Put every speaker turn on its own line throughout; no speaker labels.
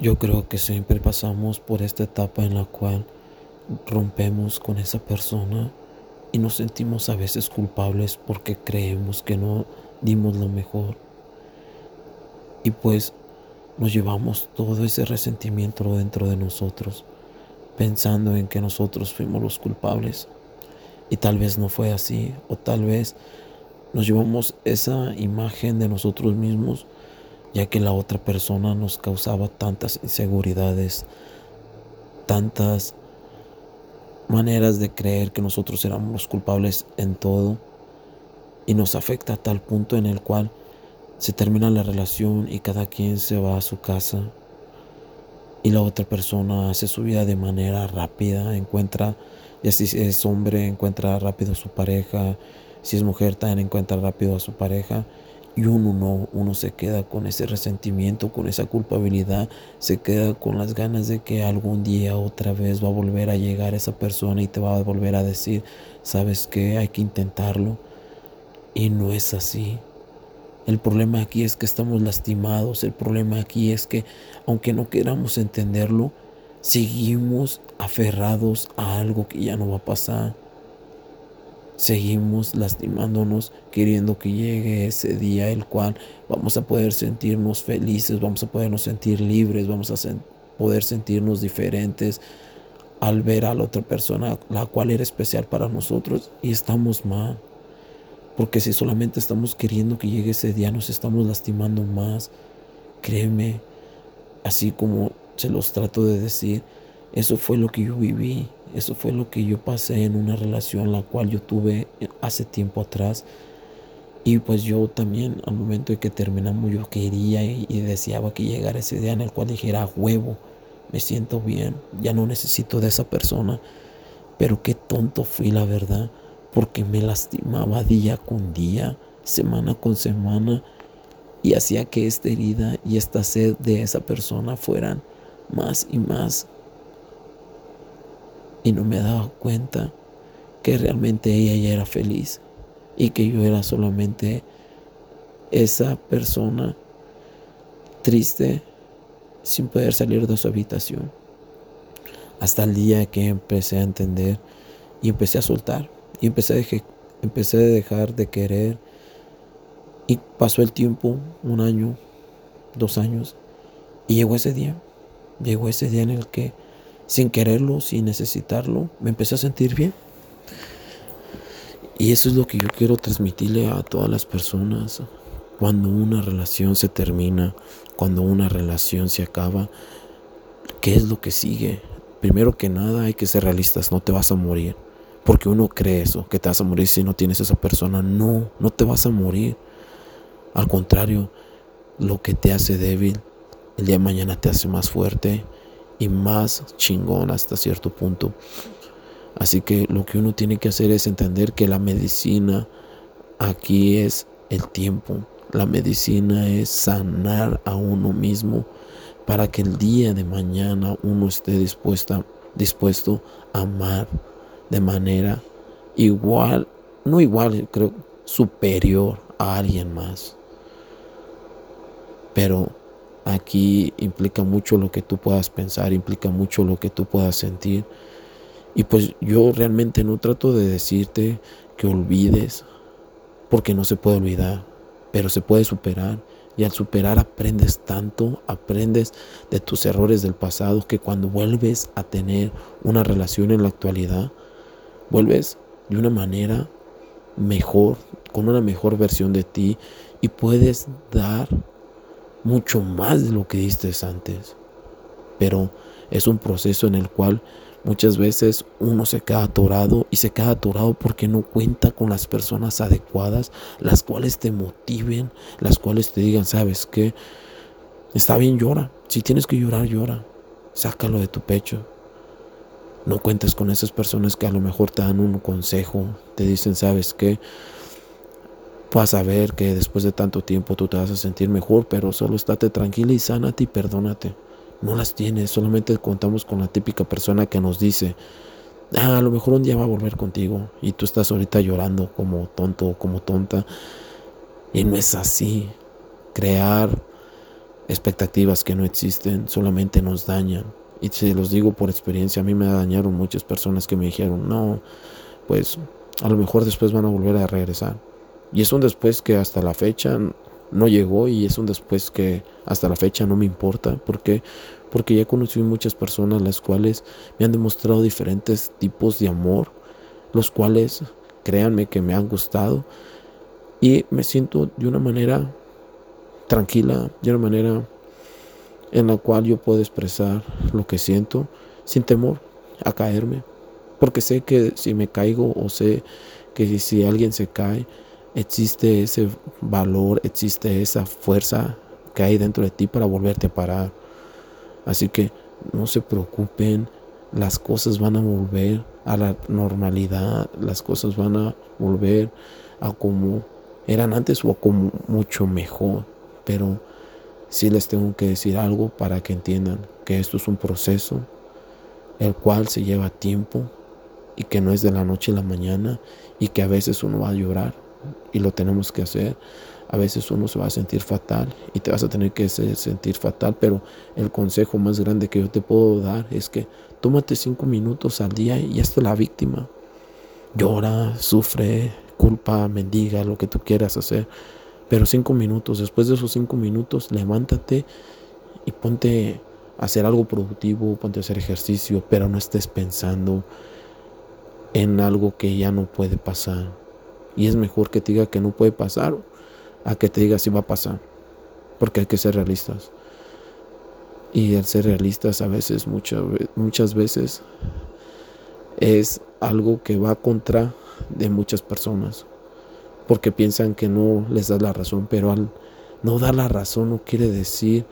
Yo creo que siempre pasamos por esta etapa en la cual rompemos con esa persona y nos sentimos a veces culpables porque creemos que no dimos lo mejor. Y pues nos llevamos todo ese resentimiento dentro de nosotros, pensando en que nosotros fuimos los culpables. Y tal vez no fue así, o tal vez nos llevamos esa imagen de nosotros mismos ya que la otra persona nos causaba tantas inseguridades, tantas maneras de creer que nosotros éramos los culpables en todo y nos afecta a tal punto en el cual se termina la relación y cada quien se va a su casa y la otra persona hace su vida de manera rápida, encuentra, y si es hombre, encuentra rápido a su pareja, si es mujer, también encuentra rápido a su pareja y uno no, uno se queda con ese resentimiento, con esa culpabilidad, se queda con las ganas de que algún día otra vez va a volver a llegar esa persona y te va a volver a decir, sabes que hay que intentarlo. Y no es así. El problema aquí es que estamos lastimados, el problema aquí es que aunque no queramos entenderlo, seguimos aferrados a algo que ya no va a pasar seguimos lastimándonos, queriendo que llegue ese día el cual vamos a poder sentirnos felices, vamos a podernos sentir libres, vamos a poder sentirnos diferentes al ver a la otra persona, la cual era especial para nosotros y estamos mal. Porque si solamente estamos queriendo que llegue ese día, nos estamos lastimando más. Créeme, así como se los trato de decir, eso fue lo que yo viví. Eso fue lo que yo pasé en una relación la cual yo tuve hace tiempo atrás. Y pues yo también al momento de que terminamos yo quería y, deseaba que llegara ese día en el cual dijera huevo, me siento bien, ya no necesito de esa persona. Pero qué tonto fui la verdad, porque me lastimaba día con día, semana con semana y hacía que esta herida y esta sed de esa persona fueran más y más y no me daba cuenta que realmente ella ya era feliz y que yo era solamente esa persona triste sin poder salir de su habitación. Hasta el día que empecé a entender y empecé a soltar y empecé a, empecé a dejar de querer y pasó el tiempo, un año, dos años y llegó ese día, llegó ese día en el que sin quererlo, sin necesitarlo, me empecé a sentir bien. Y eso es lo que yo quiero transmitirle a todas las personas. Cuando una relación se termina, cuando una relación se acaba, ¿qué es lo que sigue? Primero que nada hay que ser realistas, no te vas a morir. Porque uno cree eso, que te vas a morir si no tienes esa persona. No, no te vas a morir. Al contrario, lo que te hace débil, el día de mañana te hace más fuerte y más chingón hasta cierto punto. Así que lo que uno tiene que hacer es entender que la medicina aquí es el tiempo. La medicina es sanar a uno mismo para que el día de mañana uno esté dispuesta, dispuesto a amar de manera igual, no igual, creo, superior a alguien más. Pero Aquí implica mucho lo que tú puedas pensar, implica mucho lo que tú puedas sentir. Y pues yo realmente no trato de decirte que olvides, porque no se puede olvidar, pero se puede superar. Y al superar aprendes tanto, aprendes de tus errores del pasado, que cuando vuelves a tener una relación en la actualidad, vuelves de una manera mejor, con una mejor versión de ti y puedes dar mucho más de lo que diste antes. Pero es un proceso en el cual muchas veces uno se queda atorado y se queda atorado porque no cuenta con las personas adecuadas, las cuales te motiven, las cuales te digan, sabes que está bien, llora. Si tienes que llorar, llora. Sácalo de tu pecho. No cuentes con esas personas que a lo mejor te dan un consejo, te dicen, sabes que vas a ver que después de tanto tiempo tú te vas a sentir mejor, pero solo estate tranquila y sánate y perdónate. No las tienes, solamente contamos con la típica persona que nos dice, ah, a lo mejor un día va a volver contigo y tú estás ahorita llorando como tonto o como tonta. Y no es así. Crear expectativas que no existen, solamente nos dañan. Y se los digo por experiencia, a mí me dañaron muchas personas que me dijeron, no, pues a lo mejor después van a volver a regresar. Y es un después que hasta la fecha no llegó y es un después que hasta la fecha no me importa. ¿Por qué? Porque ya conocí muchas personas las cuales me han demostrado diferentes tipos de amor, los cuales créanme que me han gustado y me siento de una manera tranquila, de una manera en la cual yo puedo expresar lo que siento sin temor a caerme. Porque sé que si me caigo o sé que si alguien se cae, existe ese valor, existe esa fuerza que hay dentro de ti para volverte a parar. Así que no se preocupen, las cosas van a volver a la normalidad, las cosas van a volver a como eran antes o a como mucho mejor. Pero sí les tengo que decir algo para que entiendan que esto es un proceso el cual se lleva tiempo y que no es de la noche a la mañana y que a veces uno va a llorar y lo tenemos que hacer. A veces uno se va a sentir fatal y te vas a tener que sentir fatal, pero el consejo más grande que yo te puedo dar es que tómate cinco minutos al día y hazte la víctima. Llora, sufre, culpa, mendiga, lo que tú quieras hacer. Pero cinco minutos, después de esos cinco minutos, levántate y ponte a hacer algo productivo, ponte a hacer ejercicio, pero no estés pensando en algo que ya no puede pasar. Y es mejor que te diga que no puede pasar a que te diga si va a pasar. Porque hay que ser realistas. Y el ser realistas a veces, muchas, muchas veces, es algo que va contra de muchas personas. Porque piensan que no les das la razón. Pero al no dar la razón no quiere decir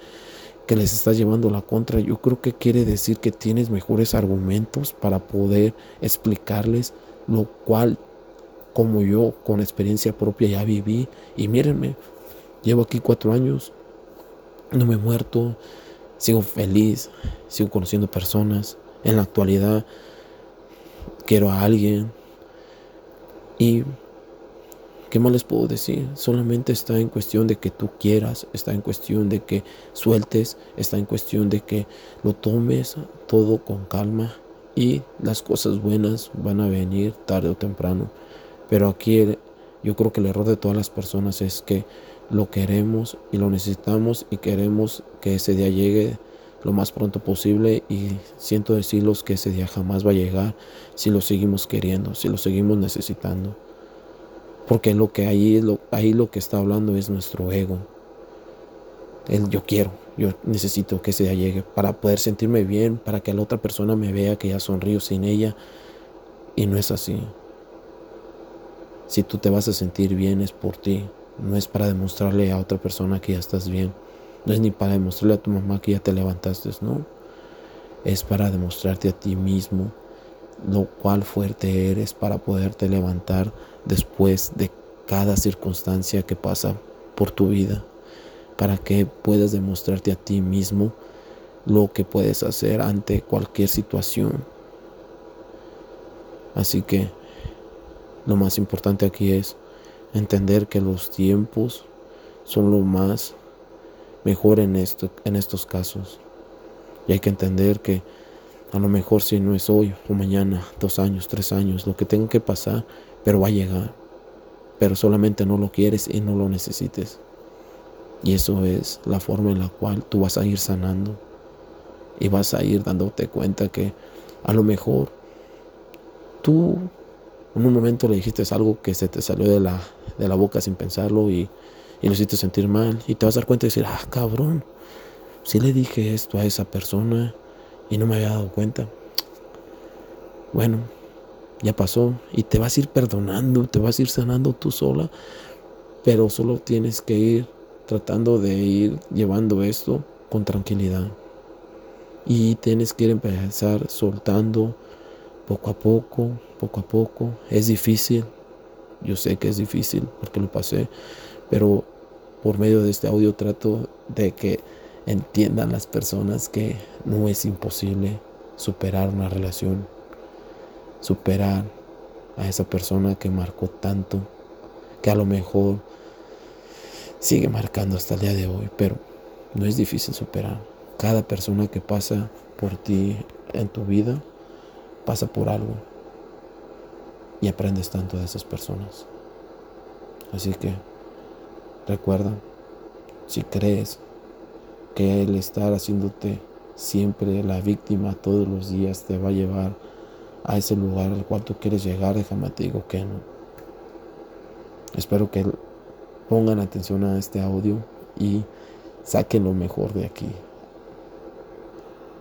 que les estás llevando la contra. Yo creo que quiere decir que tienes mejores argumentos para poder explicarles lo cual como yo con experiencia propia ya viví. Y mírenme, llevo aquí cuatro años, no me he muerto, sigo feliz, sigo conociendo personas. En la actualidad quiero a alguien. Y ¿qué más les puedo decir? Solamente está en cuestión de que tú quieras, está en cuestión de que sueltes, está en cuestión de que lo tomes todo con calma y las cosas buenas van a venir tarde o temprano. Pero aquí yo creo que el error de todas las personas es que lo queremos y lo necesitamos y queremos que ese día llegue lo más pronto posible y siento decirlos que ese día jamás va a llegar si lo seguimos queriendo, si lo seguimos necesitando. Porque lo que ahí, lo, ahí lo que está hablando es nuestro ego. El yo quiero, yo necesito que ese día llegue para poder sentirme bien, para que la otra persona me vea que ya sonrío sin ella. Y no es así. Si tú te vas a sentir bien es por ti, no es para demostrarle a otra persona que ya estás bien, no es ni para demostrarle a tu mamá que ya te levantaste, no. Es para demostrarte a ti mismo lo cual fuerte eres para poderte levantar después de cada circunstancia que pasa por tu vida, para que puedas demostrarte a ti mismo lo que puedes hacer ante cualquier situación. Así que lo más importante aquí es entender que los tiempos son lo más mejor en, esto, en estos casos. Y hay que entender que a lo mejor si no es hoy o mañana, dos años, tres años, lo que tenga que pasar, pero va a llegar. Pero solamente no lo quieres y no lo necesites. Y eso es la forma en la cual tú vas a ir sanando. Y vas a ir dándote cuenta que a lo mejor tú en un momento le dijiste algo que se te salió de la, de la boca sin pensarlo y, y lo hiciste sentir mal. Y te vas a dar cuenta y decir, ah, cabrón, si le dije esto a esa persona y no me había dado cuenta. Bueno, ya pasó y te vas a ir perdonando, te vas a ir sanando tú sola, pero solo tienes que ir tratando de ir llevando esto con tranquilidad. Y tienes que ir empezar soltando poco a poco, poco a poco. Es difícil, yo sé que es difícil porque lo pasé, pero por medio de este audio trato de que entiendan las personas que no es imposible superar una relación, superar a esa persona que marcó tanto, que a lo mejor sigue marcando hasta el día de hoy, pero no es difícil superar. Cada persona que pasa por ti en tu vida pasa por algo y aprendes tanto de esas personas. Así que recuerda, si crees que el estar haciéndote siempre la víctima todos los días te va a llevar a ese lugar al cual tú quieres llegar, déjame te digo que no. Espero que pongan atención a este audio y saquen lo mejor de aquí.